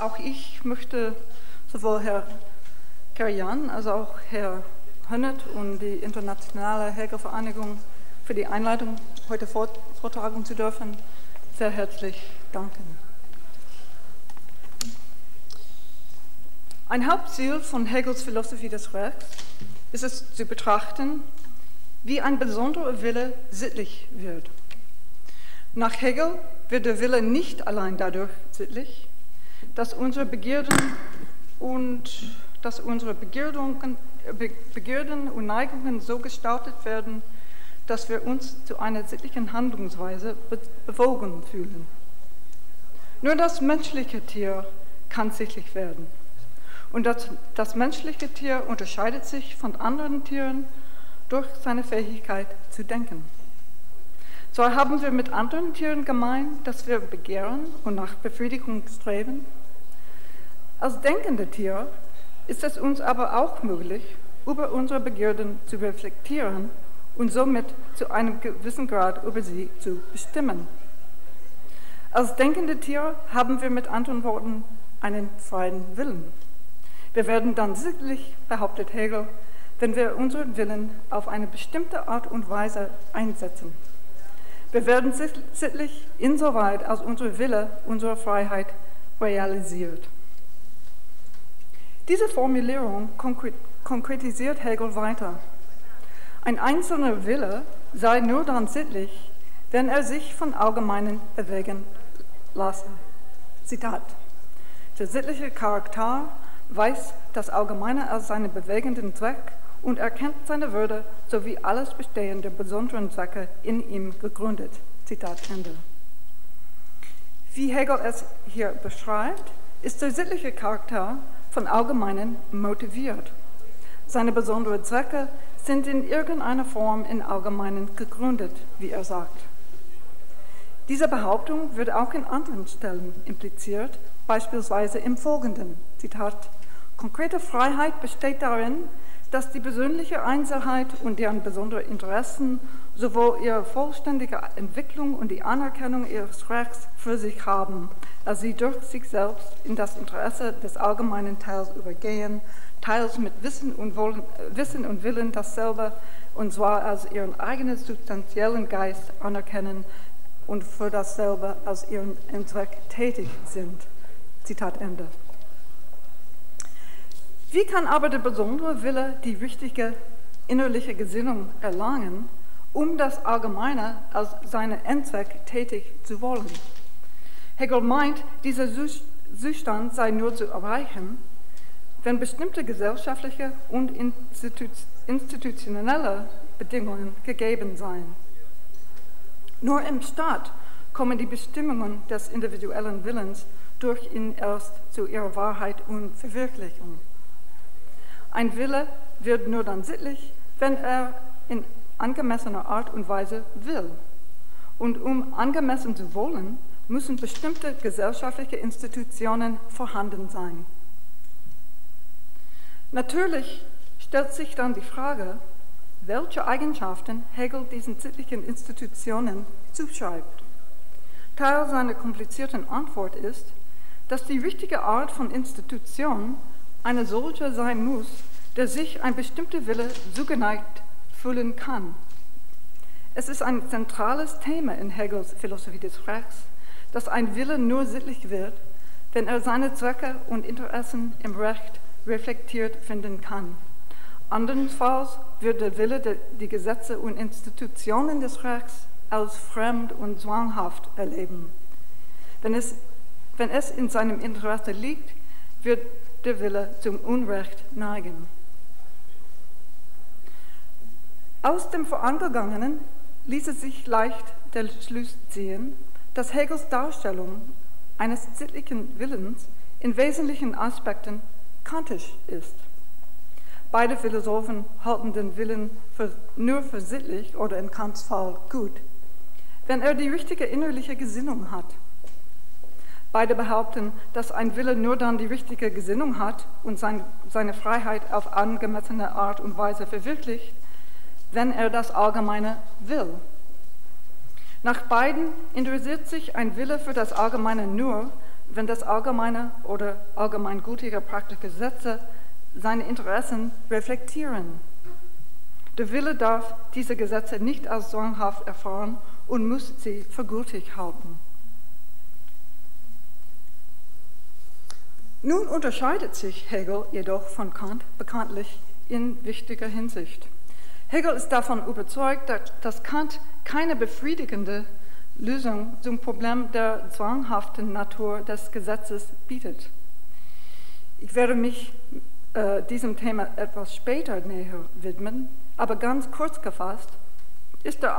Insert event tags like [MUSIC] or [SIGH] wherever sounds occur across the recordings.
Auch ich möchte sowohl Herr Karian als auch Herr Hönnert und die Internationale Häkelvereinigung für die Einladung, heute vortragen zu dürfen, sehr herzlich danken. Ein Hauptziel von Hegels Philosophie des Rechts ist es zu betrachten, wie ein besonderer Wille sittlich wird. Nach Hegel wird der Wille nicht allein dadurch sittlich, dass unsere Begierden und, dass unsere Begierden, Begierden und Neigungen so gestaltet werden, dass wir uns zu einer sittlichen Handlungsweise bewogen fühlen. Nur das menschliche Tier kann sittlich werden. Und das, das menschliche Tier unterscheidet sich von anderen Tieren durch seine Fähigkeit zu denken. So haben wir mit anderen Tieren gemein, dass wir begehren und nach Befriedigung streben. Als denkende Tier ist es uns aber auch möglich, über unsere Begierden zu reflektieren und somit zu einem gewissen Grad über sie zu bestimmen. Als denkende Tier haben wir mit anderen Worten einen freien Willen. Wir werden dann sittlich, behauptet Hegel, wenn wir unseren Willen auf eine bestimmte Art und Weise einsetzen. Wir werden sittlich insoweit, als unser Wille unsere Freiheit realisiert. Diese Formulierung konkretisiert Hegel weiter. Ein einzelner Wille sei nur dann sittlich, wenn er sich von Allgemeinen bewegen lasse. Zitat. Der sittliche Charakter weiß das Allgemeine als seinen bewegenden Zweck und erkennt seine Würde sowie alles Bestehen der besonderen Zwecke in ihm gegründet. Zitat Ende. Wie Hegel es hier beschreibt, ist der sittliche Charakter von Allgemeinen motiviert. Seine besonderen Zwecke sind in irgendeiner Form in Allgemeinen gegründet, wie er sagt. Diese Behauptung wird auch in anderen Stellen impliziert, beispielsweise im folgenden Zitat. Konkrete Freiheit besteht darin, dass die persönliche Einzelheit und deren besondere Interessen sowohl ihre vollständige Entwicklung und die Anerkennung ihres Rechts für sich haben, als sie durch sich selbst in das Interesse des allgemeinen Teils übergehen, teils mit Wissen und, Wollen, Wissen und Willen dasselbe, und zwar als ihren eigenen substanziellen Geist anerkennen und für dasselbe als ihren Endzweck tätig sind. Zitat Ende. Wie kann aber der besondere Wille die richtige innerliche Gesinnung erlangen, um das Allgemeine als seinen Endzweck tätig zu wollen? Hegel meint, dieser Zustand sei nur zu erreichen, wenn bestimmte gesellschaftliche und institutionelle Bedingungen gegeben seien. Nur im Staat kommen die Bestimmungen des individuellen Willens durch ihn erst zu ihrer Wahrheit und Verwirklichung. Ein Wille wird nur dann sittlich, wenn er in angemessener Art und Weise will. Und um angemessen zu wollen, müssen bestimmte gesellschaftliche Institutionen vorhanden sein. Natürlich stellt sich dann die Frage, welche Eigenschaften Hegel diesen sittlichen Institutionen zuschreibt. Teil seiner komplizierten Antwort ist, dass die richtige Art von Institution eine solche sein muss, der sich ein bestimmter Wille zugeneigt fühlen kann. Es ist ein zentrales Thema in Hegels Philosophie des Rechts, dass ein Wille nur sittlich wird, wenn er seine Zwecke und Interessen im Recht reflektiert finden kann. Andernfalls wird der Wille die Gesetze und Institutionen des Rechts als fremd und zwanghaft erleben. Wenn es, wenn es in seinem Interesse liegt, wird der Wille zum Unrecht neigen. Aus dem Vorangegangenen ließe sich leicht der Schluss ziehen, dass Hegels Darstellung eines sittlichen Willens in wesentlichen Aspekten kantisch ist. Beide Philosophen halten den Willen für, nur für sittlich oder in Kants Fall gut, wenn er die richtige innerliche Gesinnung hat. Beide behaupten, dass ein Wille nur dann die richtige Gesinnung hat und sein, seine Freiheit auf angemessene Art und Weise verwirklicht, wenn er das Allgemeine will. Nach beiden interessiert sich ein Wille für das Allgemeine nur, wenn das allgemeine oder allgemeingültige praktische Gesetze seine Interessen reflektieren. Der Wille darf diese Gesetze nicht als zwanghaft erfahren und muss sie für gültig halten. Nun unterscheidet sich Hegel jedoch von Kant bekanntlich in wichtiger Hinsicht. Hegel ist davon überzeugt, dass Kant keine befriedigende Lösung zum Problem der zwanghaften Natur des Gesetzes bietet. Ich werde mich äh, diesem Thema etwas später näher widmen, aber ganz kurz gefasst ist der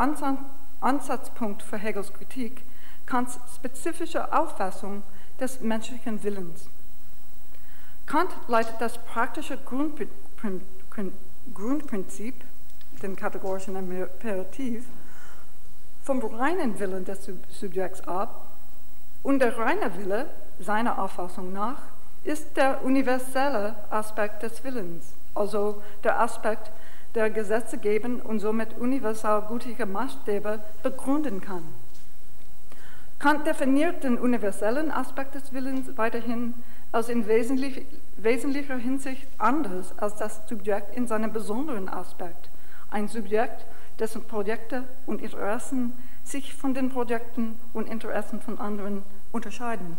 Ansatzpunkt für Hegels Kritik Kants spezifische Auffassung des menschlichen Willens. Kant leitet das praktische Grundprinzip, den kategorischen Imperativ, vom reinen Willen des Subjekts ab und der reine Wille, seiner Auffassung nach, ist der universelle Aspekt des Willens, also der Aspekt, der Gesetze geben und somit universal gültige Maßstäbe begründen kann. Kant definiert den universellen Aspekt des Willens weiterhin als in wesentlich, wesentlicher Hinsicht anders als das Subjekt in seinem besonderen Aspekt. Ein Subjekt, dessen Projekte und Interessen sich von den Projekten und Interessen von anderen unterscheiden.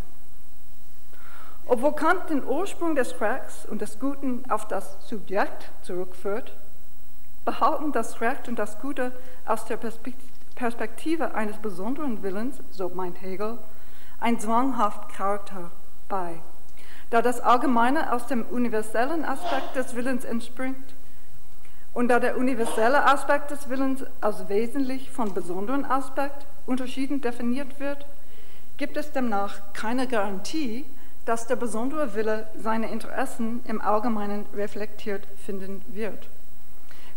Obwohl Kant den Ursprung des Rechts und des Guten auf das Subjekt zurückführt, behalten das Recht und das Gute aus der Perspektive eines besonderen Willens, so meint Hegel, ein zwanghaften Charakter bei. Da das Allgemeine aus dem universellen Aspekt des Willens entspringt und da der universelle Aspekt des Willens als wesentlich von besonderen Aspekt unterschieden definiert wird, gibt es demnach keine Garantie, dass der besondere Wille seine Interessen im Allgemeinen reflektiert finden wird.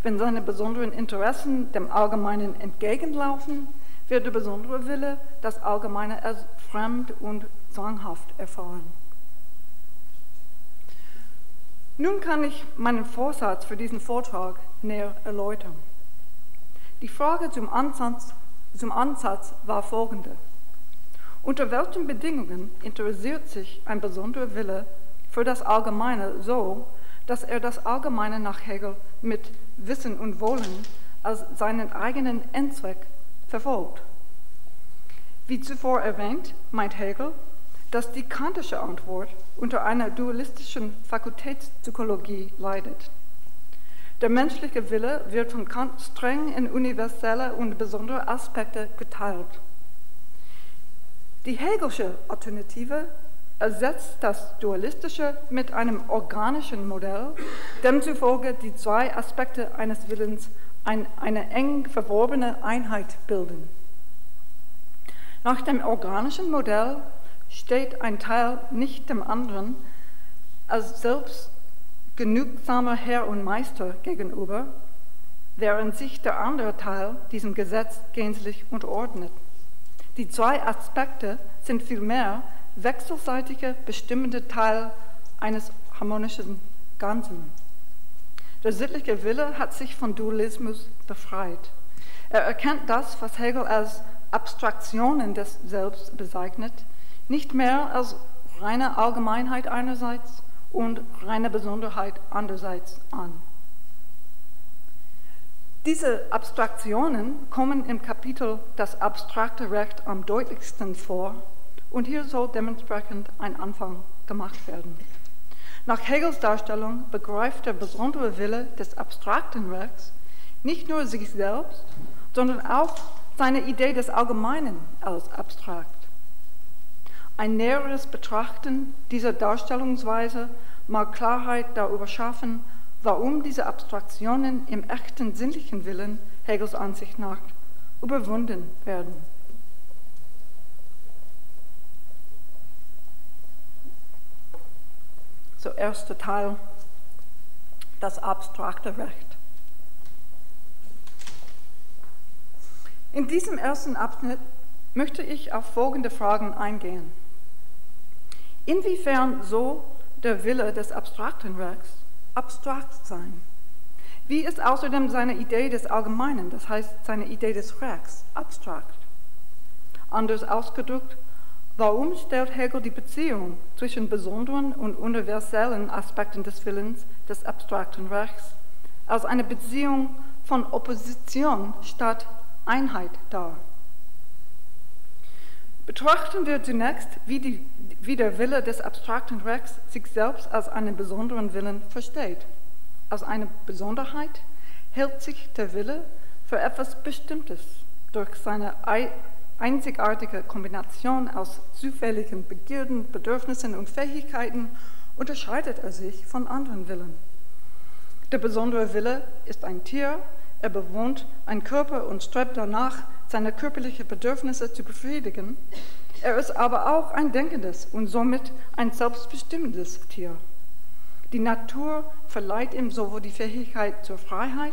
Wenn seine besonderen Interessen dem Allgemeinen entgegenlaufen, wird der besondere Wille das Allgemeine als fremd und zwanghaft erfahren. Nun kann ich meinen Vorsatz für diesen Vortrag näher erläutern. Die Frage zum Ansatz, zum Ansatz war folgende. Unter welchen Bedingungen interessiert sich ein besonderer Wille für das Allgemeine so, dass er das Allgemeine nach Hegel mit Wissen und Wollen als seinen eigenen Endzweck verfolgt. Wie zuvor erwähnt, meint Hegel, dass die kantische Antwort unter einer dualistischen Fakultätspsychologie leidet. Der menschliche Wille wird von Kant streng in universelle und besondere Aspekte geteilt. Die Hegelsche Alternative ersetzt das Dualistische mit einem organischen Modell, demzufolge die zwei Aspekte eines Willens ein, eine eng verworbene Einheit bilden. Nach dem organischen Modell steht ein Teil nicht dem anderen als selbst genügsamer Herr und Meister gegenüber, während sich der andere Teil diesem Gesetz gänzlich unterordnet. Die zwei Aspekte sind vielmehr wechselseitige bestimmende Teil eines harmonischen Ganzen. Der sittliche Wille hat sich von Dualismus befreit. Er erkennt das, was Hegel als Abstraktionen des Selbst bezeichnet, nicht mehr als reine Allgemeinheit einerseits und reine Besonderheit andererseits an. Diese Abstraktionen kommen im Kapitel Das abstrakte Recht am deutlichsten vor und hier soll dementsprechend ein Anfang gemacht werden. Nach Hegels Darstellung begreift der besondere Wille des abstrakten Rechts nicht nur sich selbst, sondern auch seine Idee des Allgemeinen als abstrakt. Ein näheres Betrachten dieser Darstellungsweise mag Klarheit darüber schaffen, warum diese Abstraktionen im echten sinnlichen Willen Hegels Ansicht nach überwunden werden. So erster Teil, das abstrakte Recht. In diesem ersten Abschnitt möchte ich auf folgende Fragen eingehen. Inwiefern so der Wille des abstrakten Rechts abstrakt sein? Wie ist außerdem seine Idee des Allgemeinen, das heißt seine Idee des Rechts, abstrakt? Anders ausgedrückt, Warum stellt Hegel die Beziehung zwischen besonderen und universellen Aspekten des Willens des abstrakten Rechts als eine Beziehung von Opposition statt Einheit dar? Betrachten wir zunächst, wie, die, wie der Wille des abstrakten Rechts sich selbst als einen besonderen Willen versteht. Als eine Besonderheit hält sich der Wille für etwas Bestimmtes durch seine einzigartige Kombination aus zufälligen Begierden, Bedürfnissen und Fähigkeiten unterscheidet er sich von anderen Willen. Der besondere Wille ist ein Tier, er bewohnt einen Körper und strebt danach, seine körperlichen Bedürfnisse zu befriedigen. Er ist aber auch ein denkendes und somit ein selbstbestimmendes Tier. Die Natur verleiht ihm sowohl die Fähigkeit zur Freiheit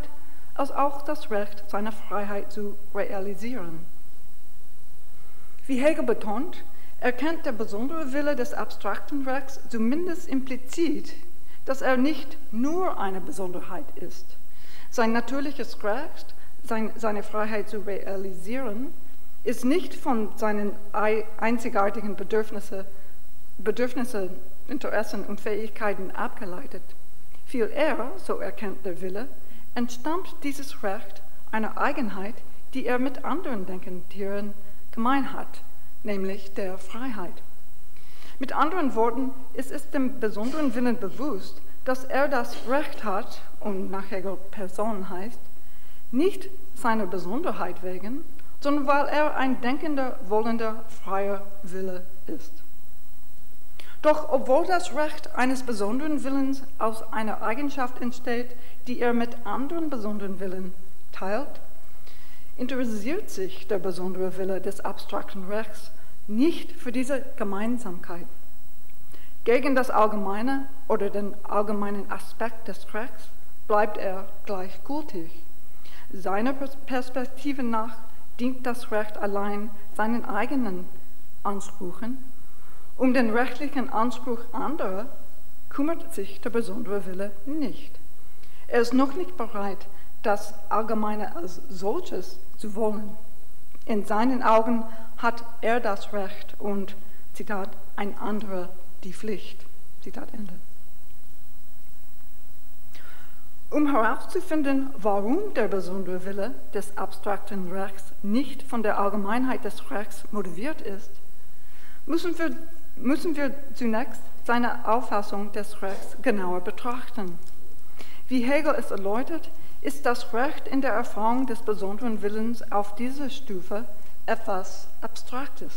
als auch das Recht, seine Freiheit zu realisieren. Wie Hegel betont, erkennt der besondere Wille des abstrakten Werks zumindest implizit, dass er nicht nur eine Besonderheit ist. Sein natürliches Recht, sein, seine Freiheit zu realisieren, ist nicht von seinen einzigartigen Bedürfnissen, Bedürfnisse, Interessen und Fähigkeiten abgeleitet. Viel eher, so erkennt der Wille, entstammt dieses Recht einer Eigenheit, die er mit anderen denkenden Tieren gemein hat, nämlich der Freiheit. Mit anderen Worten ist es dem besonderen Willen bewusst, dass er das Recht hat, und nach Hegel Person heißt, nicht seiner Besonderheit wegen, sondern weil er ein denkender, wollender, freier Wille ist. Doch obwohl das Recht eines besonderen Willens aus einer Eigenschaft entsteht, die er mit anderen besonderen Willen teilt, interessiert sich der besondere Wille des abstrakten Rechts nicht für diese Gemeinsamkeit. Gegen das Allgemeine oder den allgemeinen Aspekt des Rechts bleibt er gleichgültig. Seiner Perspektive nach dient das Recht allein seinen eigenen Ansprüchen um den rechtlichen Anspruch anderer kümmert sich der besondere Wille nicht. Er ist noch nicht bereit, das Allgemeine als solches zu wollen. In seinen Augen hat er das Recht und, Zitat, ein anderer die Pflicht. Zitat Ende. Um herauszufinden, warum der besondere Wille des abstrakten Rechts nicht von der Allgemeinheit des Rechts motiviert ist, müssen wir müssen wir zunächst seine Auffassung des Rechts genauer betrachten. Wie Hegel es erläutert, ist das Recht in der Erfahrung des besonderen Willens auf dieser Stufe etwas Abstraktes.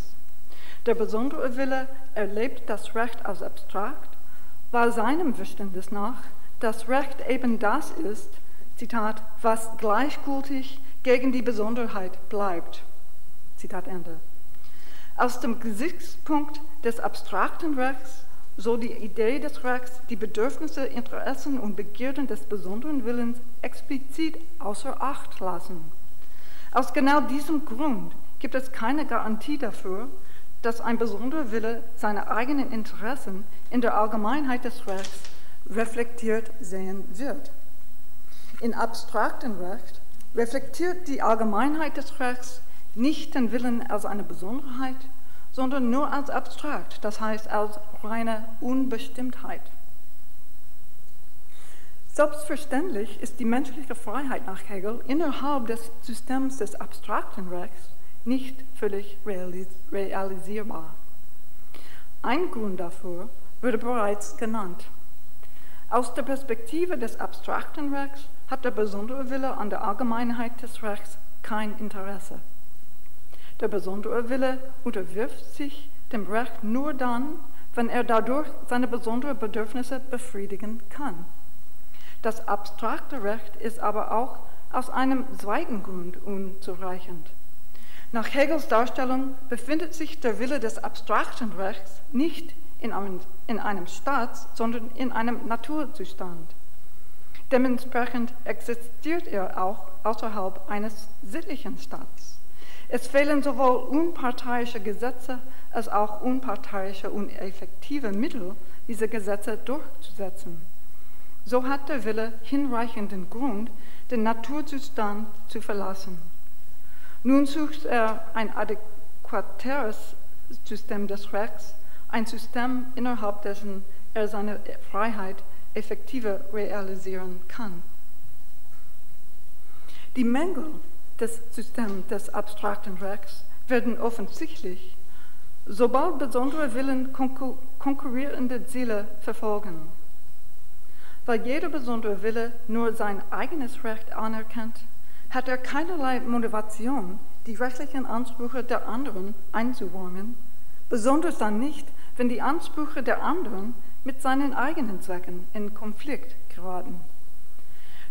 Der besondere Wille erlebt das Recht als abstrakt, weil seinem Verständnis nach das Recht eben das ist, Zitat, was gleichgültig gegen die Besonderheit bleibt. Zitat Ende. Aus dem Gesichtspunkt des abstrakten Rechts soll die Idee des Rechts die Bedürfnisse, Interessen und Begierden des besonderen Willens explizit außer Acht lassen. Aus genau diesem Grund gibt es keine Garantie dafür, dass ein besonderer Wille seine eigenen Interessen in der Allgemeinheit des Rechts reflektiert sehen wird. In abstraktem Recht reflektiert die Allgemeinheit des Rechts nicht den Willen als eine Besonderheit, sondern nur als abstrakt, das heißt als reine Unbestimmtheit. Selbstverständlich ist die menschliche Freiheit nach Hegel innerhalb des Systems des abstrakten Rechts nicht völlig realisierbar. Ein Grund dafür wurde bereits genannt. Aus der Perspektive des abstrakten Rechts hat der besondere Wille an der Allgemeinheit des Rechts kein Interesse. Der besondere Wille unterwirft sich dem Recht nur dann, wenn er dadurch seine besonderen Bedürfnisse befriedigen kann. Das abstrakte Recht ist aber auch aus einem zweiten Grund unzureichend. Nach Hegels Darstellung befindet sich der Wille des abstrakten Rechts nicht in einem, in einem Staats, sondern in einem Naturzustand. Dementsprechend existiert er auch außerhalb eines sittlichen Staats. Es fehlen sowohl unparteiische Gesetze als auch unparteiische und effektive Mittel, diese Gesetze durchzusetzen. So hat der Wille hinreichenden Grund, den Naturzustand zu verlassen. Nun sucht er ein adäquateres System des Rechts ein System, innerhalb dessen er seine Freiheit effektiver realisieren kann. Die Mängel des Systems des abstrakten Rechts werden offensichtlich, sobald besondere Willen konkurrierende Ziele verfolgen. Weil jeder besondere Wille nur sein eigenes Recht anerkennt, hat er keinerlei Motivation, die rechtlichen Ansprüche der anderen einzuräumen, besonders dann nicht, wenn die Ansprüche der anderen mit seinen eigenen Zwecken in Konflikt geraten.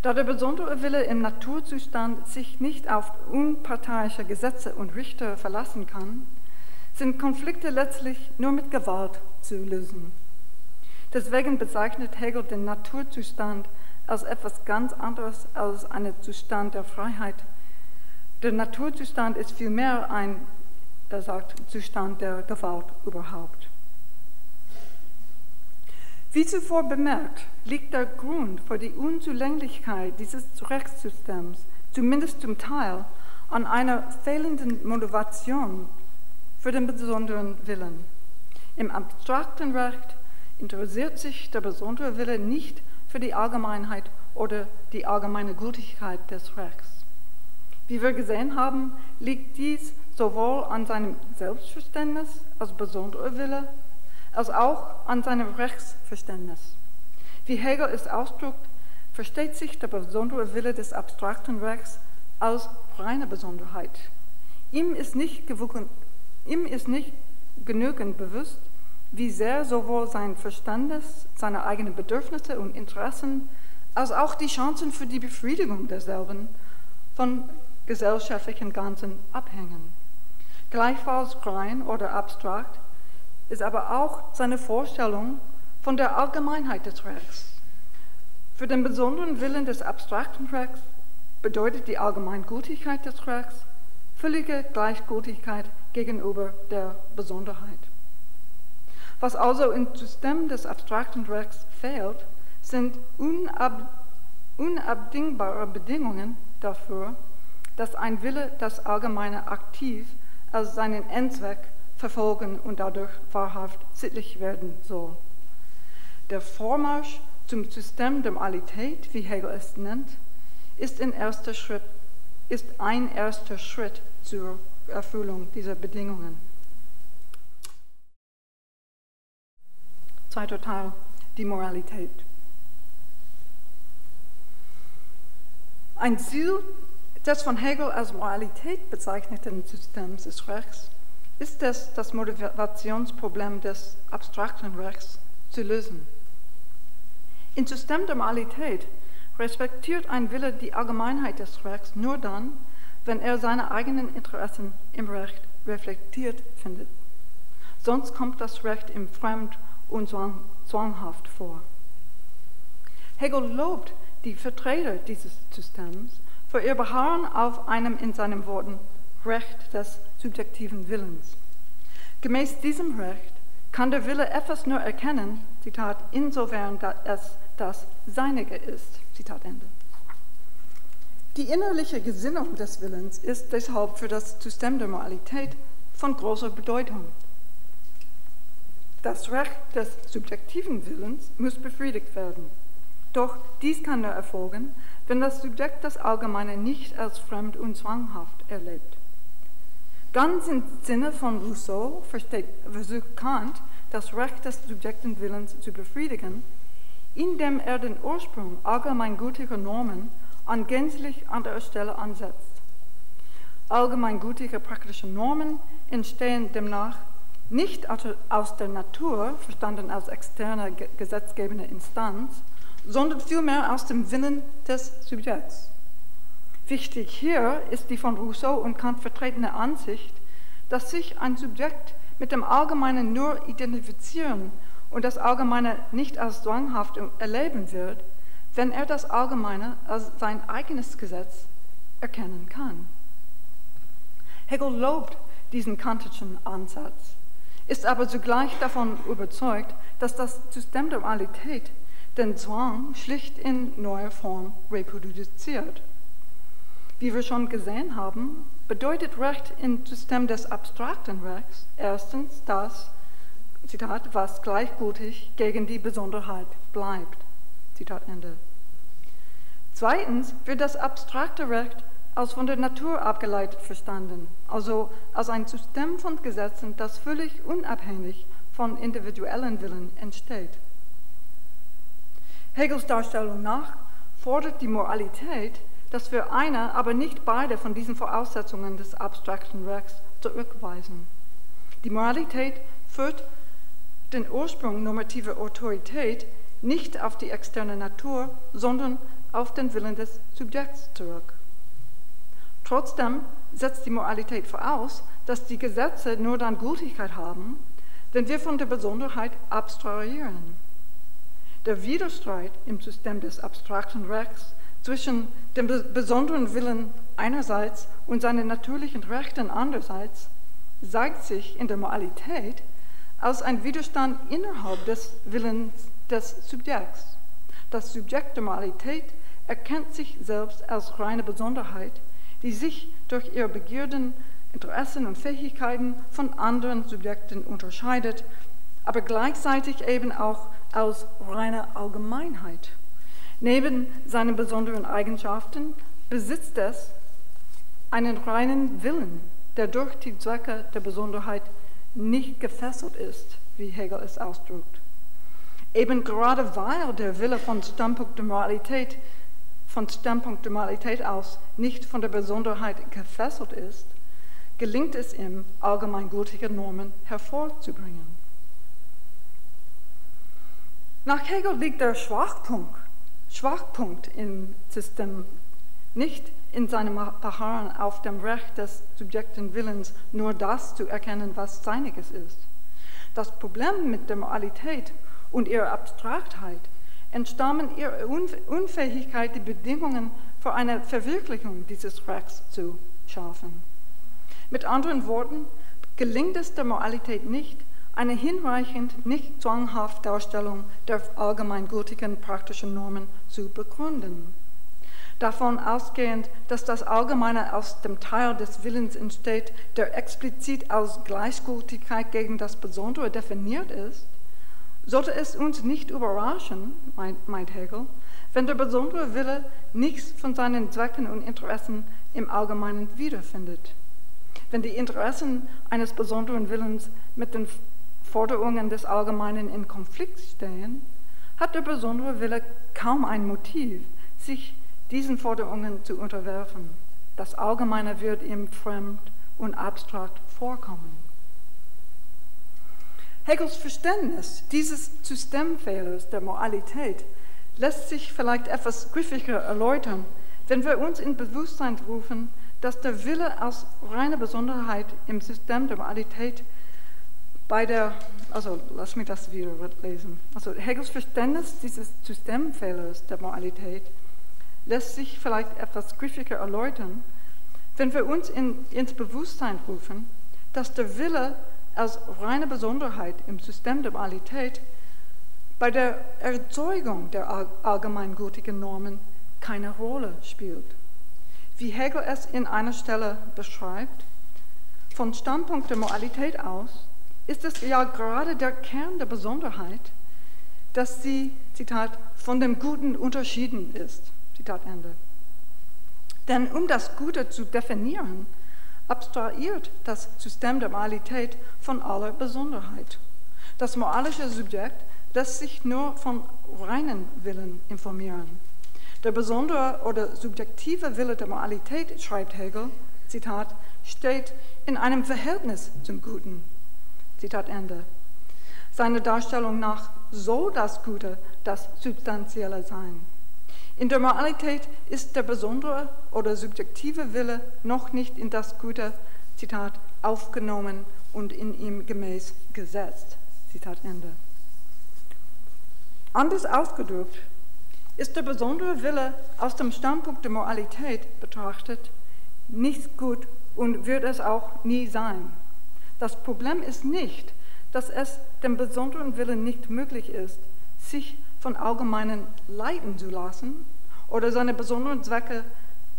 Da der besondere Wille im Naturzustand sich nicht auf unparteiische Gesetze und Richter verlassen kann, sind Konflikte letztlich nur mit Gewalt zu lösen. Deswegen bezeichnet Hegel den Naturzustand als etwas ganz anderes als einen Zustand der Freiheit. Der Naturzustand ist vielmehr ein, er sagt, Zustand der Gewalt überhaupt. Wie zuvor bemerkt, liegt der Grund für die Unzulänglichkeit dieses Rechtssystems, zumindest zum Teil, an einer fehlenden Motivation für den besonderen Willen. Im abstrakten Recht interessiert sich der besondere Wille nicht für die Allgemeinheit oder die allgemeine Gültigkeit des Rechts. Wie wir gesehen haben, liegt dies sowohl an seinem Selbstverständnis als besonderer Wille, als auch an seinem Rechtsverständnis. Wie Hegel es ausdrückt, versteht sich der besondere Wille des abstrakten Rechts als reine Besonderheit. Ihm ist nicht, gewogen, ihm ist nicht genügend bewusst, wie sehr sowohl sein Verstandes, seine eigenen Bedürfnisse und Interessen, als auch die Chancen für die Befriedigung derselben von gesellschaftlichen Ganzen abhängen. Gleichfalls rein oder abstrakt ist aber auch seine Vorstellung von der Allgemeinheit des Rechts. Für den besonderen Willen des abstrakten Rechts bedeutet die Allgemeingültigkeit des Rechts völlige Gleichgültigkeit gegenüber der Besonderheit. Was also im System des abstrakten Rechts fehlt, sind unab, unabdingbare Bedingungen dafür, dass ein Wille das Allgemeine aktiv als seinen Endzweck verfolgen und dadurch wahrhaft sittlich werden soll. Der Vormarsch zum System der Moralität, wie Hegel es nennt, ist, erster Schritt, ist ein erster Schritt zur Erfüllung dieser Bedingungen. Zweiter Teil, die Moralität. Ein Ziel des von Hegel als Moralität bezeichneten Systems des Rechts ist es, das Motivationsproblem des abstrakten Rechts zu lösen. Im System der Moralität respektiert ein Wille die Allgemeinheit des Rechts nur dann, wenn er seine eigenen Interessen im Recht reflektiert findet. Sonst kommt das Recht im Fremd- und zwanghaft vor. Hegel lobt die Vertreter dieses Systems für ihr Beharren auf einem in seinen Worten Recht des subjektiven Willens. Gemäß diesem Recht kann der Wille etwas nur erkennen, Zitat, insofern es das Seinige ist, Zitat Ende. Die innerliche Gesinnung des Willens ist deshalb für das System der Moralität von großer Bedeutung. Das Recht des subjektiven Willens muss befriedigt werden. Doch dies kann nur erfolgen, wenn das Subjekt das Allgemeine nicht als fremd und zwanghaft erlebt. Ganz im Sinne von Rousseau versucht Kant, das Recht des subjekten Willens zu befriedigen, indem er den Ursprung allgemeingültiger Normen an gänzlich anderer Stelle ansetzt. Allgemeingültige praktische Normen entstehen demnach nicht aus der Natur, verstanden als externe gesetzgebende Instanz, sondern vielmehr aus dem Willen des Subjekts. Wichtig hier ist die von Rousseau und Kant vertretene Ansicht, dass sich ein Subjekt mit dem Allgemeinen nur identifizieren und das Allgemeine nicht als zwanghaft erleben wird, wenn er das Allgemeine als sein eigenes Gesetz erkennen kann. Hegel lobt diesen kantischen Ansatz ist aber zugleich davon überzeugt, dass das System der Moralität den Zwang schlicht in neuer Form reproduziert. Wie wir schon gesehen haben, bedeutet Recht im System des abstrakten Rechts erstens das, Zitat, was gleichgültig gegen die Besonderheit bleibt. Zitat Ende. Zweitens wird das abstrakte Recht als von der Natur abgeleitet verstanden, also als ein System von Gesetzen, das völlig unabhängig von individuellen Willen entsteht. Hegels Darstellung nach fordert die Moralität, dass wir eine, aber nicht beide von diesen Voraussetzungen des abstrakten Rechts zurückweisen. Die Moralität führt den Ursprung normativer Autorität nicht auf die externe Natur, sondern auf den Willen des Subjekts zurück. Trotzdem setzt die Moralität voraus, dass die Gesetze nur dann Gültigkeit haben, wenn wir von der Besonderheit abstrahieren. Der Widerstreit im System des abstrakten Rechts zwischen dem besonderen Willen einerseits und seinen natürlichen Rechten andererseits zeigt sich in der Moralität als ein Widerstand innerhalb des Willens des Subjekts. Das Subjekt der Moralität erkennt sich selbst als reine Besonderheit, die sich durch ihre Begierden, Interessen und Fähigkeiten von anderen Subjekten unterscheidet, aber gleichzeitig eben auch als reine Allgemeinheit. Neben seinen besonderen Eigenschaften besitzt es einen reinen Willen, der durch die Zwecke der Besonderheit nicht gefesselt ist, wie Hegel es ausdrückt. Eben gerade weil der Wille von Standpunkt der Moralität, von Standpunkt der Moralität aus nicht von der Besonderheit gefesselt ist, gelingt es ihm, allgemeingültige Normen hervorzubringen. Nach Hegel liegt der Schwachpunkt, Schwachpunkt im System nicht in seinem Beharren auf dem Recht des subjekten Willens, nur das zu erkennen, was seiniges ist. Das Problem mit der Moralität und ihrer Abstraktheit entstammen ihrer Unfähigkeit, die Bedingungen für eine Verwirklichung dieses Rechts zu schaffen. Mit anderen Worten, gelingt es der Moralität nicht, eine hinreichend, nicht zwanghafte Darstellung der allgemeingültigen praktischen Normen zu begründen. Davon ausgehend, dass das Allgemeine aus dem Teil des Willens entsteht, der explizit als Gleichgültigkeit gegen das Besondere definiert ist, sollte es uns nicht überraschen, meint Hegel, wenn der besondere Wille nichts von seinen Zwecken und Interessen im Allgemeinen wiederfindet. Wenn die Interessen eines besonderen Willens mit den Forderungen des Allgemeinen in Konflikt stehen, hat der besondere Wille kaum ein Motiv, sich diesen Forderungen zu unterwerfen. Das Allgemeine wird ihm fremd und abstrakt vorkommen. Hegels Verständnis dieses Systemfehlers der Moralität lässt sich vielleicht etwas griffiger erläutern, wenn wir uns in Bewusstsein rufen, dass der Wille als reine Besonderheit im System der Moralität bei der, also lass mich das wieder lesen, also Hegels Verständnis dieses Systemfehlers der Moralität lässt sich vielleicht etwas griffiger erläutern, wenn wir uns in, ins Bewusstsein rufen, dass der Wille als reine Besonderheit im System der Moralität bei der Erzeugung der allgemeingültigen Normen keine Rolle spielt. Wie Hegel es in einer Stelle beschreibt, von Standpunkt der Moralität aus ist es ja gerade der Kern der Besonderheit, dass sie, Zitat, von dem Guten unterschieden ist. Zitat Ende. Denn um das Gute zu definieren, abstrahiert das System der Moralität von aller Besonderheit. Das moralische Subjekt lässt sich nur von reinen Willen informieren. Der besondere oder subjektive Wille der Moralität, schreibt Hegel, Zitat, steht in einem Verhältnis zum Guten. Zitat Ende. Seiner Darstellung nach soll das Gute das Substanzielle sein. In der Moralität ist der besondere oder subjektive Wille noch nicht in das Gute, Zitat, aufgenommen und in ihm gemäß gesetzt. Zitat Ende. Anders ausgedrückt ist der besondere Wille aus dem Standpunkt der Moralität betrachtet nicht gut und wird es auch nie sein. Das Problem ist nicht, dass es dem besonderen Willen nicht möglich ist, sich von Allgemeinen leiten zu lassen oder seine besonderen Zwecke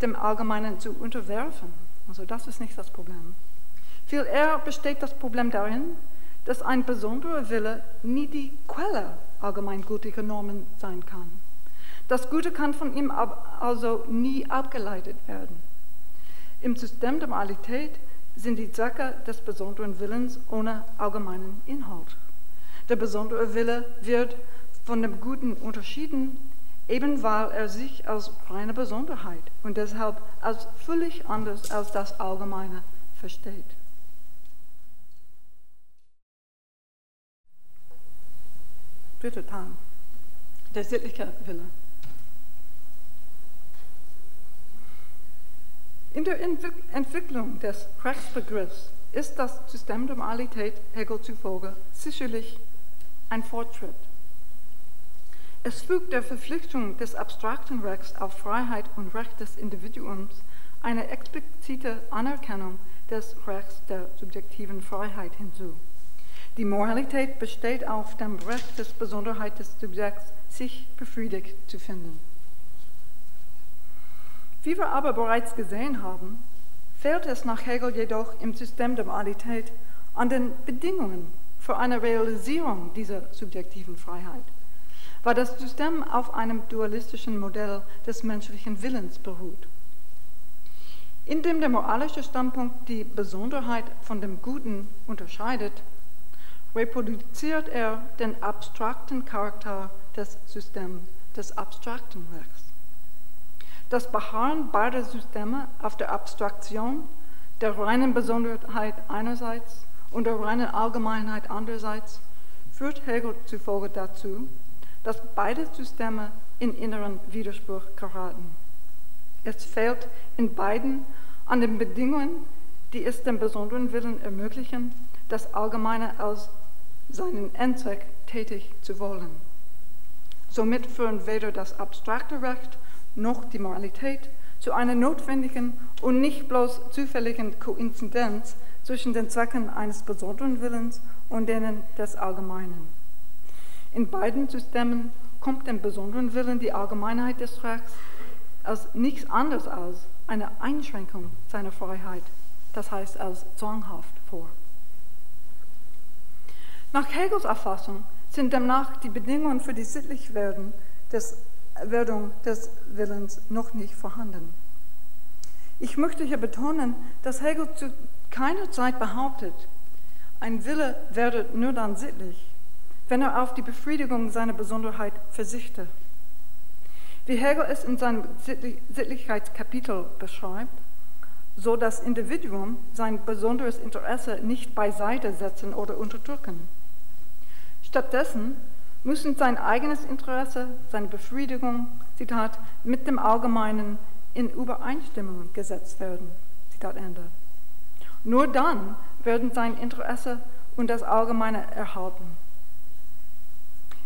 dem Allgemeinen zu unterwerfen. Also das ist nicht das Problem. Viel eher besteht das Problem darin, dass ein besonderer Wille nie die Quelle allgemeingültiger Normen sein kann. Das Gute kann von ihm also nie abgeleitet werden. Im System der Moralität sind die Zwecke des besonderen Willens ohne allgemeinen Inhalt. Der besondere Wille wird von dem Guten unterschieden, eben weil er sich als reine Besonderheit und deshalb als völlig anders als das Allgemeine versteht. Dritter Teil, der sittliche Wille. In der Entwicklung des Rechtsbegriffs ist das System der Moralität Hegel zufolge sicherlich ein Fortschritt. Es fügt der Verpflichtung des abstrakten Rechts auf Freiheit und Recht des Individuums eine explizite Anerkennung des Rechts der subjektiven Freiheit hinzu. Die Moralität besteht auf dem Recht des Besonderheit des Subjekts, sich befriedigt zu finden. Wie wir aber bereits gesehen haben, fehlt es nach Hegel jedoch im System der Moralität an den Bedingungen für eine Realisierung dieser subjektiven Freiheit, weil das System auf einem dualistischen Modell des menschlichen Willens beruht. Indem der moralische Standpunkt die Besonderheit von dem Guten unterscheidet, reproduziert er den abstrakten Charakter des Systems des abstrakten Rechts. Das Beharren beider Systeme auf der Abstraktion der reinen Besonderheit einerseits und der reinen Allgemeinheit andererseits führt Hegel zufolge dazu, dass beide Systeme in inneren Widerspruch geraten. Es fehlt in beiden an den Bedingungen, die es dem besonderen Willen ermöglichen, das Allgemeine als seinen Endzweck tätig zu wollen. Somit führen weder das abstrakte Recht noch die Moralität zu einer notwendigen und nicht bloß zufälligen Koinzidenz zwischen den Zwecken eines besonderen Willens und denen des Allgemeinen. In beiden Systemen kommt dem besonderen Willen die Allgemeinheit des Rechts als nichts anderes als eine Einschränkung seiner Freiheit, das heißt als zwanghaft vor. Nach Hegels Erfassung sind demnach die Bedingungen für die Sittlichwerdung des, Werdung des Willens noch nicht vorhanden. Ich möchte hier betonen, dass Hegel zu keiner Zeit behauptet, ein Wille werde nur dann sittlich, wenn er auf die Befriedigung seiner Besonderheit versichte. Wie Hegel es in seinem Sittlichkeitskapitel beschreibt, so das Individuum sein besonderes Interesse nicht beiseite setzen oder unterdrücken. Stattdessen müssen sein eigenes Interesse, seine Befriedigung, Zitat, mit dem Allgemeinen in Übereinstimmung gesetzt werden. Zitat Ende. Nur dann werden sein Interesse und das Allgemeine erhalten.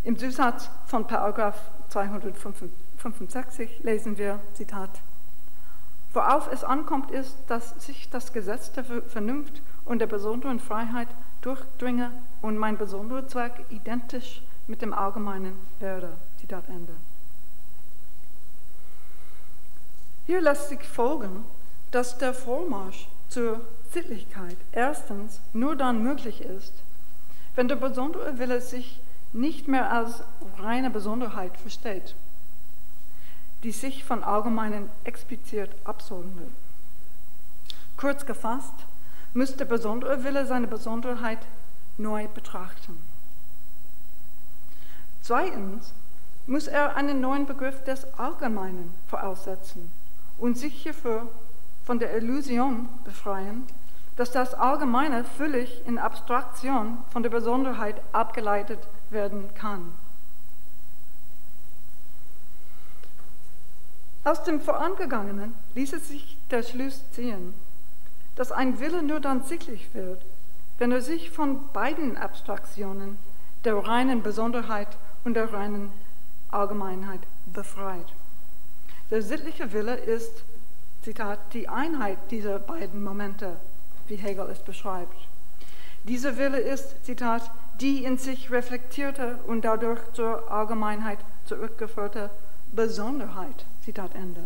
Im Zusatz von Paragraph 265 lesen wir, Zitat, Worauf es ankommt, ist, dass sich das Gesetz der Vernunft und der besonderen Freiheit durchdringe und mein besonderer Zweck identisch mit dem Allgemeinen werde. Zitat Ende. Hier lässt sich folgen, dass der Vormarsch zur Sittlichkeit erstens nur dann möglich ist, wenn der besondere Wille sich nicht mehr als reine Besonderheit versteht, die sich von Allgemeinen explizit absollen will. Kurz gefasst, muss der besondere Wille seine Besonderheit neu betrachten. Zweitens muss er einen neuen Begriff des Allgemeinen voraussetzen und sich hierfür von der Illusion befreien, dass das Allgemeine völlig in Abstraktion von der Besonderheit abgeleitet werden kann. Aus dem Vorangegangenen ließe sich der Schluss ziehen, dass ein Wille nur dann sichtlich wird, wenn er sich von beiden Abstraktionen, der reinen Besonderheit und der reinen Allgemeinheit befreit. Der sittliche Wille ist, Zitat, die Einheit dieser beiden Momente, wie Hegel es beschreibt. Dieser Wille ist, Zitat, die in sich reflektierte und dadurch zur Allgemeinheit zurückgeführte Besonderheit, Zitat Ende.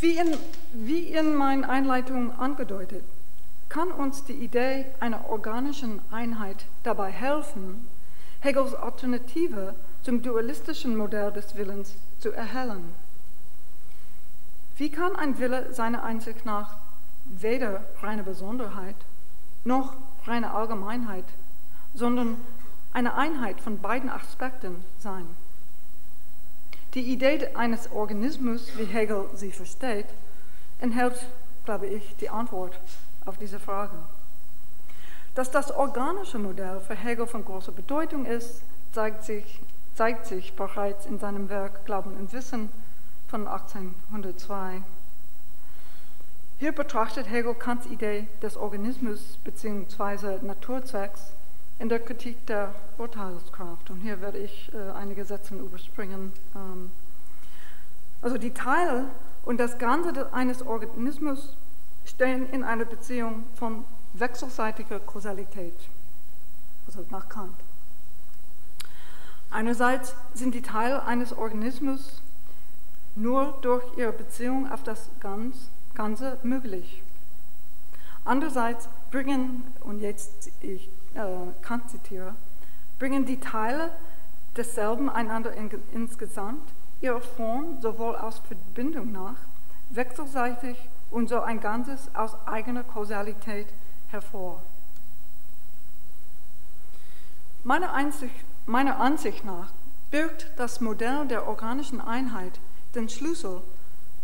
Wie in, wie in meiner Einleitung angedeutet, kann uns die Idee einer organischen Einheit dabei helfen, Hegels Alternative zum dualistischen Modell des Willens zu erhellen. Wie kann ein Wille seiner Einsicht nach weder reine Besonderheit noch reine Allgemeinheit, sondern eine Einheit von beiden Aspekten sein? Die Idee eines Organismus, wie Hegel sie versteht, enthält, glaube ich, die Antwort auf diese Frage. Dass das organische Modell für Hegel von großer Bedeutung ist, zeigt sich, zeigt sich bereits in seinem Werk Glauben und Wissen von 1802. Hier betrachtet Hegel Kants Idee des Organismus bzw. Naturzwecks in der Kritik der Urteilskraft. Und hier werde ich äh, einige Sätze überspringen. Ähm, also die Teile und das Ganze eines Organismus stehen in einer Beziehung von wechselseitiger Kausalität, also nach Kant. Einerseits sind die Teile eines Organismus nur durch ihre Beziehung auf das Ganze möglich. Andererseits bringen, und jetzt ich äh, Kant zitiere, bringen die Teile desselben einander in, insgesamt ihre Form sowohl aus Verbindung nach, wechselseitig und so ein Ganzes aus eigener Kausalität hervor. Meiner Ansicht, meiner Ansicht nach birgt das Modell der organischen Einheit den Schlüssel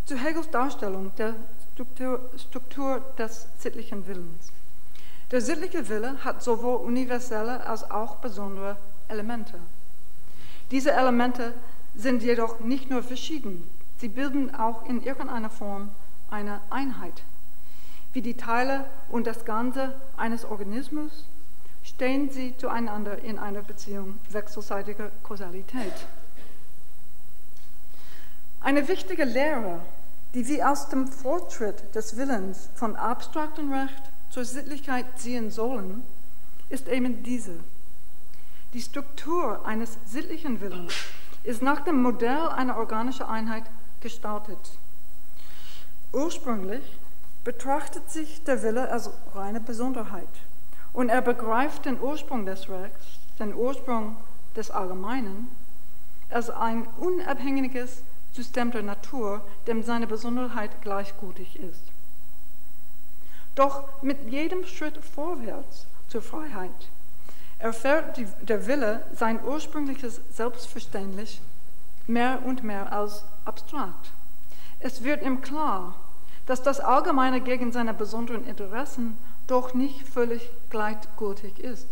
zu Hegels Darstellung der Struktur, Struktur des sittlichen Willens. Der sittliche Wille hat sowohl universelle als auch besondere Elemente. Diese Elemente sind jedoch nicht nur verschieden, sie bilden auch in irgendeiner Form eine Einheit. Wie die Teile und das Ganze eines Organismus stehen sie zueinander in einer Beziehung wechselseitiger Kausalität. Eine wichtige Lehre, die wir aus dem Fortschritt des Willens von abstraktem Recht zur Sittlichkeit ziehen sollen, ist eben diese. Die Struktur eines sittlichen Willens ist nach dem Modell einer organischen Einheit gestaltet. Ursprünglich betrachtet sich der Wille als reine Besonderheit und er begreift den Ursprung des Rechts, den Ursprung des Allgemeinen, als ein unabhängiges System der Natur, dem seine Besonderheit gleichgültig ist. Doch mit jedem Schritt vorwärts zur Freiheit erfährt die, der Wille sein ursprüngliches Selbstverständnis mehr und mehr als abstrakt. Es wird ihm klar, dass das Allgemeine gegen seine besonderen Interessen doch nicht völlig gleichgültig ist.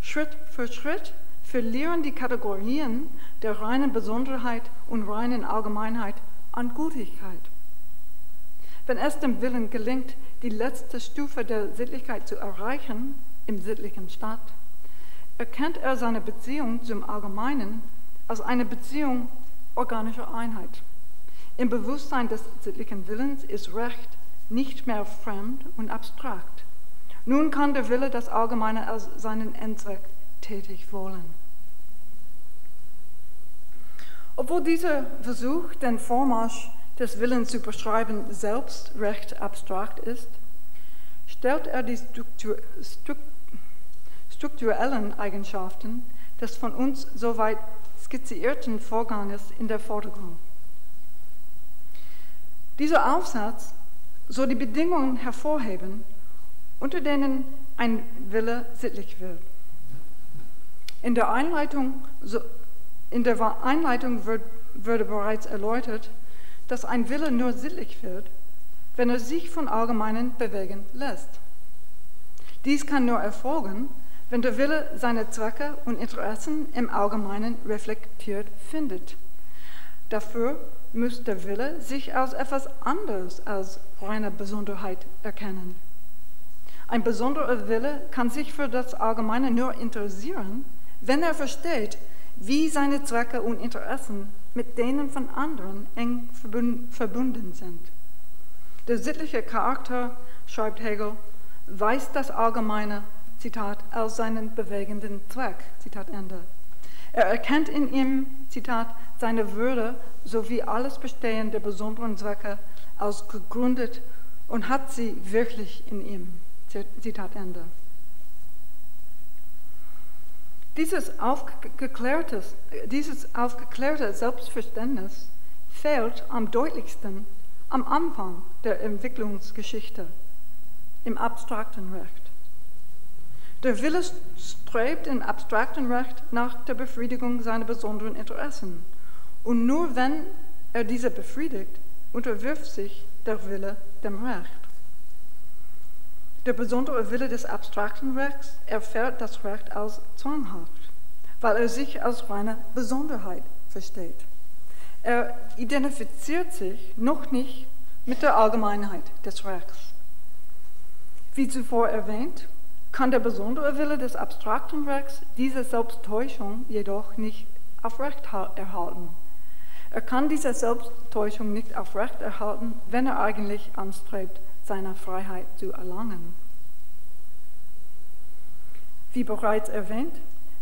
Schritt für Schritt verlieren die Kategorien der reinen Besonderheit und reinen Allgemeinheit an Gültigkeit. Wenn es dem Willen gelingt, die letzte Stufe der Sittlichkeit zu erreichen, im sittlichen Staat, erkennt er seine Beziehung zum Allgemeinen als eine Beziehung organischer Einheit. Im Bewusstsein des sittlichen Willens ist Recht nicht mehr fremd und abstrakt. Nun kann der Wille das Allgemeine als seinen Endzweck tätig wollen. Obwohl dieser Versuch, den Vormarsch des Willens zu beschreiben, selbst recht abstrakt ist, stellt er die Struktur, strukturellen Eigenschaften des von uns soweit skizzierten Vorganges in der Vordergrund. Dieser Aufsatz soll die Bedingungen hervorheben, unter denen ein Wille sittlich wird. In der Einleitung, in der Einleitung wird, würde bereits erläutert, dass ein Wille nur sittlich wird, wenn er sich von Allgemeinen bewegen lässt. Dies kann nur erfolgen, wenn der Wille seine Zwecke und Interessen im Allgemeinen reflektiert findet. Dafür muss der Wille sich als etwas anderes als reine Besonderheit erkennen. Ein besonderer Wille kann sich für das Allgemeine nur interessieren, wenn er versteht, wie seine Zwecke und Interessen mit denen von anderen eng verbunden sind. Der sittliche Charakter, schreibt Hegel, weist das Allgemeine, Zitat, als seinen bewegenden Zweck, Zitat Ende. Er erkennt in ihm, Zitat, seine Würde sowie alles Bestehen der besonderen Zwecke als gegründet und hat sie wirklich in ihm. Zitat Ende. Dieses, aufgeklärtes, dieses aufgeklärte Selbstverständnis fehlt am deutlichsten am Anfang der Entwicklungsgeschichte, im abstrakten Recht. Der Wille strebt im abstrakten Recht nach der Befriedigung seiner besonderen Interessen. Und nur wenn er diese befriedigt, unterwirft sich der Wille dem Recht. Der besondere Wille des abstrakten Rechts erfährt das Recht als zwanghaft, weil er sich als reine Besonderheit versteht. Er identifiziert sich noch nicht mit der Allgemeinheit des Rechts. Wie zuvor erwähnt, kann der besondere Wille des abstrakten Rechts diese Selbsttäuschung jedoch nicht aufrecht erhalten. Er kann diese Selbsttäuschung nicht aufrecht erhalten, wenn er eigentlich anstrebt, seine Freiheit zu erlangen. Wie bereits erwähnt,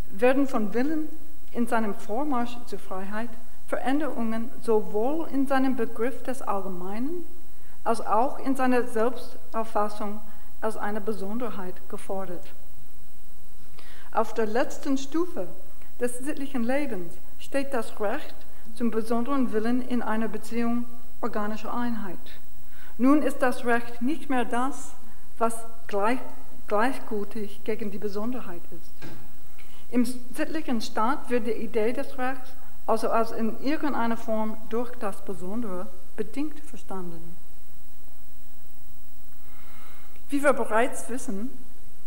werden von Willen in seinem Vormarsch zur Freiheit Veränderungen sowohl in seinem Begriff des Allgemeinen als auch in seiner Selbstauffassung als eine Besonderheit gefordert. Auf der letzten Stufe des sittlichen Lebens steht das Recht zum besonderen Willen in einer Beziehung organischer Einheit. Nun ist das Recht nicht mehr das, was gleich, gleichgültig gegen die Besonderheit ist. Im sittlichen Staat wird die Idee des Rechts also als in irgendeiner Form durch das Besondere bedingt verstanden. Wie wir bereits wissen,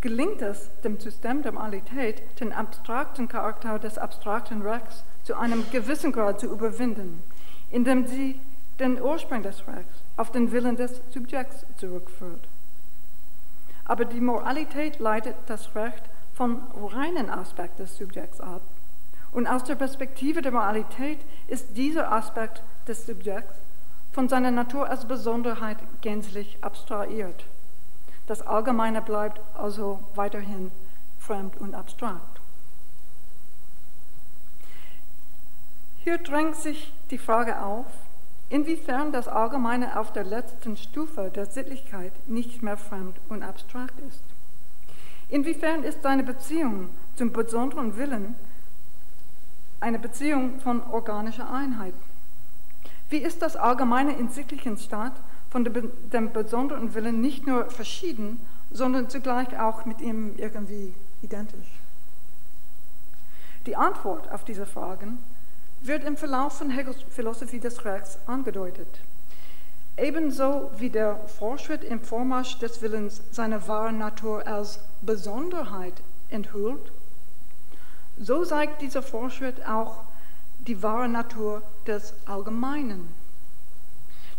gelingt es dem System der Moralität, den abstrakten Charakter des abstrakten Rechts zu einem gewissen Grad zu überwinden, indem sie den Ursprung des Rechts auf den Willen des Subjekts zurückführt. Aber die Moralität leitet das Recht vom reinen Aspekt des Subjekts ab. Und aus der Perspektive der Moralität ist dieser Aspekt des Subjekts von seiner Natur als Besonderheit gänzlich abstrahiert. Das Allgemeine bleibt also weiterhin fremd und abstrakt. Hier drängt sich die Frage auf, inwiefern das Allgemeine auf der letzten Stufe der Sittlichkeit nicht mehr fremd und abstrakt ist. Inwiefern ist seine Beziehung zum besonderen Willen eine Beziehung von organischer Einheit? Wie ist das Allgemeine in sittlichen Staat von dem besonderen Willen nicht nur verschieden, sondern zugleich auch mit ihm irgendwie identisch? Die Antwort auf diese Fragen wird im Verlauf von Hegels Philosophie des Rechts angedeutet. Ebenso wie der Fortschritt im Vormarsch des Willens seine wahre Natur als Besonderheit enthüllt, so zeigt dieser Fortschritt auch die wahre Natur des Allgemeinen.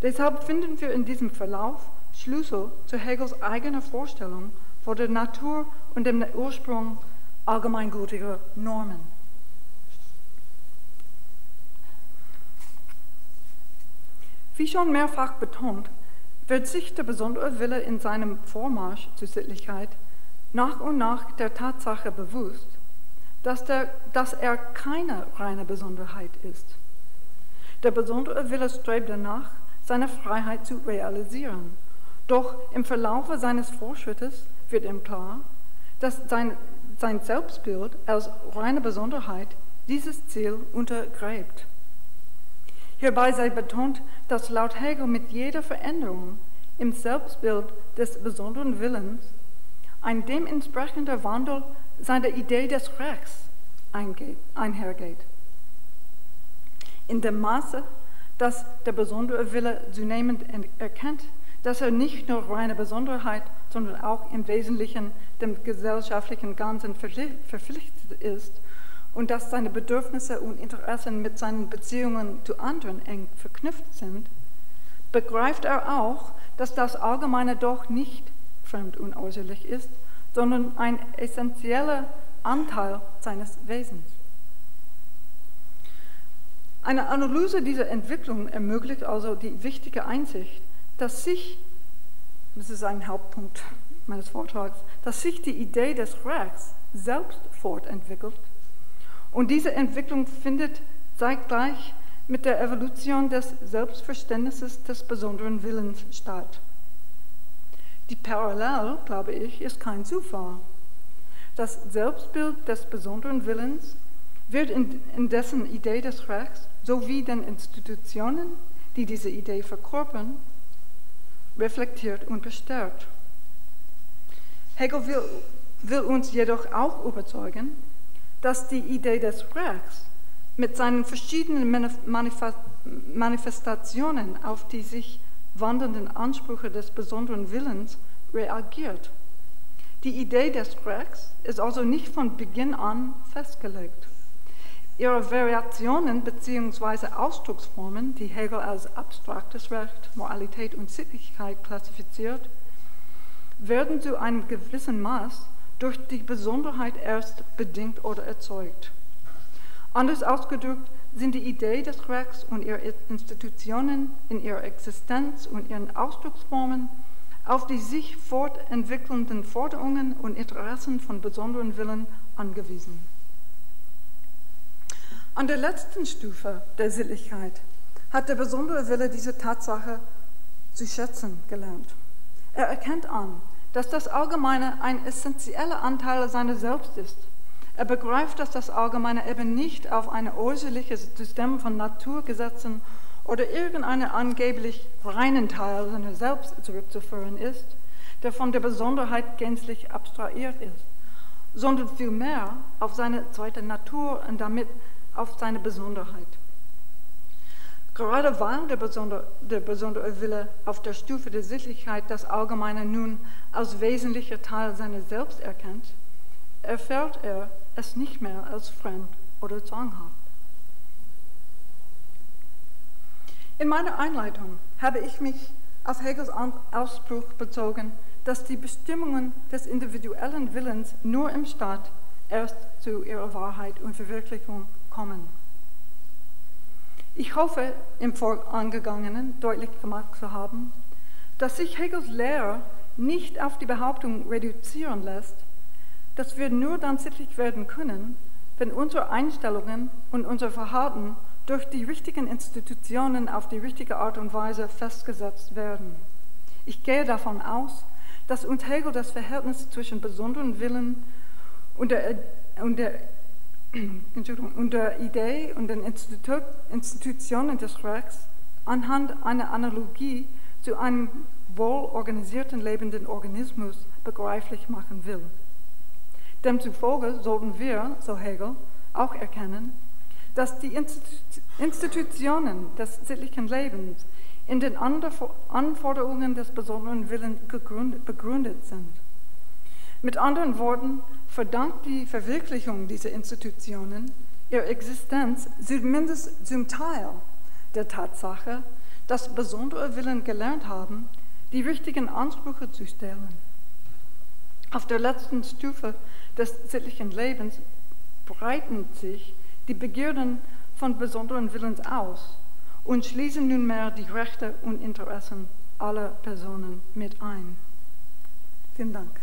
Deshalb finden wir in diesem Verlauf Schlüssel zu Hegels eigener Vorstellung von der Natur und dem Ursprung allgemeingültiger Normen. Wie schon mehrfach betont, wird sich der besondere Wille in seinem Vormarsch zur Sittlichkeit nach und nach der Tatsache bewusst, dass, der, dass er keine reine Besonderheit ist. Der besondere Wille strebt danach, seine Freiheit zu realisieren. Doch im Verlaufe seines Fortschrittes wird ihm klar, dass sein, sein Selbstbild als reine Besonderheit dieses Ziel untergräbt. Hierbei sei betont, dass laut Hegel mit jeder Veränderung im Selbstbild des besonderen Willens ein dementsprechender Wandel seiner Idee des Rechts einhergeht. In dem Maße, dass der besondere Wille zunehmend erkennt, dass er nicht nur reine Besonderheit, sondern auch im Wesentlichen dem gesellschaftlichen Ganzen verpflichtet ist und dass seine Bedürfnisse und Interessen mit seinen Beziehungen zu anderen eng verknüpft sind, begreift er auch, dass das Allgemeine doch nicht fremd und äußerlich ist, sondern ein essentieller Anteil seines Wesens. Eine Analyse dieser Entwicklung ermöglicht also die wichtige Einsicht, dass sich, das ist ein Hauptpunkt meines Vortrags, dass sich die Idee des Rechts selbst fortentwickelt und diese Entwicklung findet zeitgleich mit der Evolution des Selbstverständnisses des besonderen Willens statt. Die Parallel, glaube ich, ist kein Zufall. Das Selbstbild des besonderen Willens wird in, dessen Idee des Rechts sowie den Institutionen, die diese Idee verkörpern, reflektiert und bestärkt. Hegel will, will uns jedoch auch überzeugen, dass die Idee des Rechts mit seinen verschiedenen Manifestationen auf die sich wandelnden Ansprüche des besonderen Willens reagiert. Die Idee des Rechts ist also nicht von Beginn an festgelegt. Ihre Variationen bzw. Ausdrucksformen, die Hegel als abstraktes Recht, Moralität und Sittlichkeit klassifiziert, werden zu einem gewissen Maß durch die Besonderheit erst bedingt oder erzeugt. Anders ausgedrückt sind die Idee des Rechts und ihre Institutionen in ihrer Existenz und ihren Ausdrucksformen auf die sich fortentwickelnden Forderungen und Interessen von besonderen Willen angewiesen. An der letzten Stufe der Sittlichkeit hat der besondere Wille diese Tatsache zu schätzen gelernt. Er erkennt an, dass das Allgemeine ein essentieller Anteil seiner selbst ist. Er begreift, dass das Allgemeine eben nicht auf ein äußerliches System von Naturgesetzen oder irgendeinen angeblich reinen Teil seiner selbst zurückzuführen ist, der von der Besonderheit gänzlich abstrahiert ist, sondern vielmehr auf seine zweite Natur und damit auf seine Besonderheit. Gerade weil der besondere, der besondere Wille auf der Stufe der Sittlichkeit das Allgemeine nun als wesentlicher Teil seiner selbst erkennt, erfährt er es nicht mehr als fremd oder zwanghaft. In meiner Einleitung habe ich mich auf Hegels Ausspruch bezogen, dass die Bestimmungen des individuellen Willens nur im Staat erst zu ihrer Wahrheit und Verwirklichung kommen. Ich hoffe, im Vorangegangenen deutlich gemacht zu haben, dass sich Hegels Lehre nicht auf die Behauptung reduzieren lässt, dass wir nur dann sittlich werden können, wenn unsere Einstellungen und unser Verhalten durch die richtigen Institutionen auf die richtige Art und Weise festgesetzt werden. Ich gehe davon aus, dass uns Hegel das Verhältnis zwischen besonderen Willen und der, und der [CLEARS THROAT] unter Idee und den Institu Institutionen des Rechts anhand einer Analogie zu einem wohlorganisierten lebenden Organismus begreiflich machen will. Demzufolge sollten wir, so Hegel, auch erkennen, dass die Institutionen des sittlichen Lebens in den Anforderungen des besonderen Willens begründet sind. Mit anderen Worten, verdankt die Verwirklichung dieser Institutionen ihre Existenz zumindest zum Teil der Tatsache, dass besondere Willen gelernt haben, die richtigen Ansprüche zu stellen. Auf der letzten Stufe des sittlichen Lebens breiten sich die Begierden von besonderen Willens aus und schließen nunmehr die Rechte und Interessen aller Personen mit ein. Vielen Dank.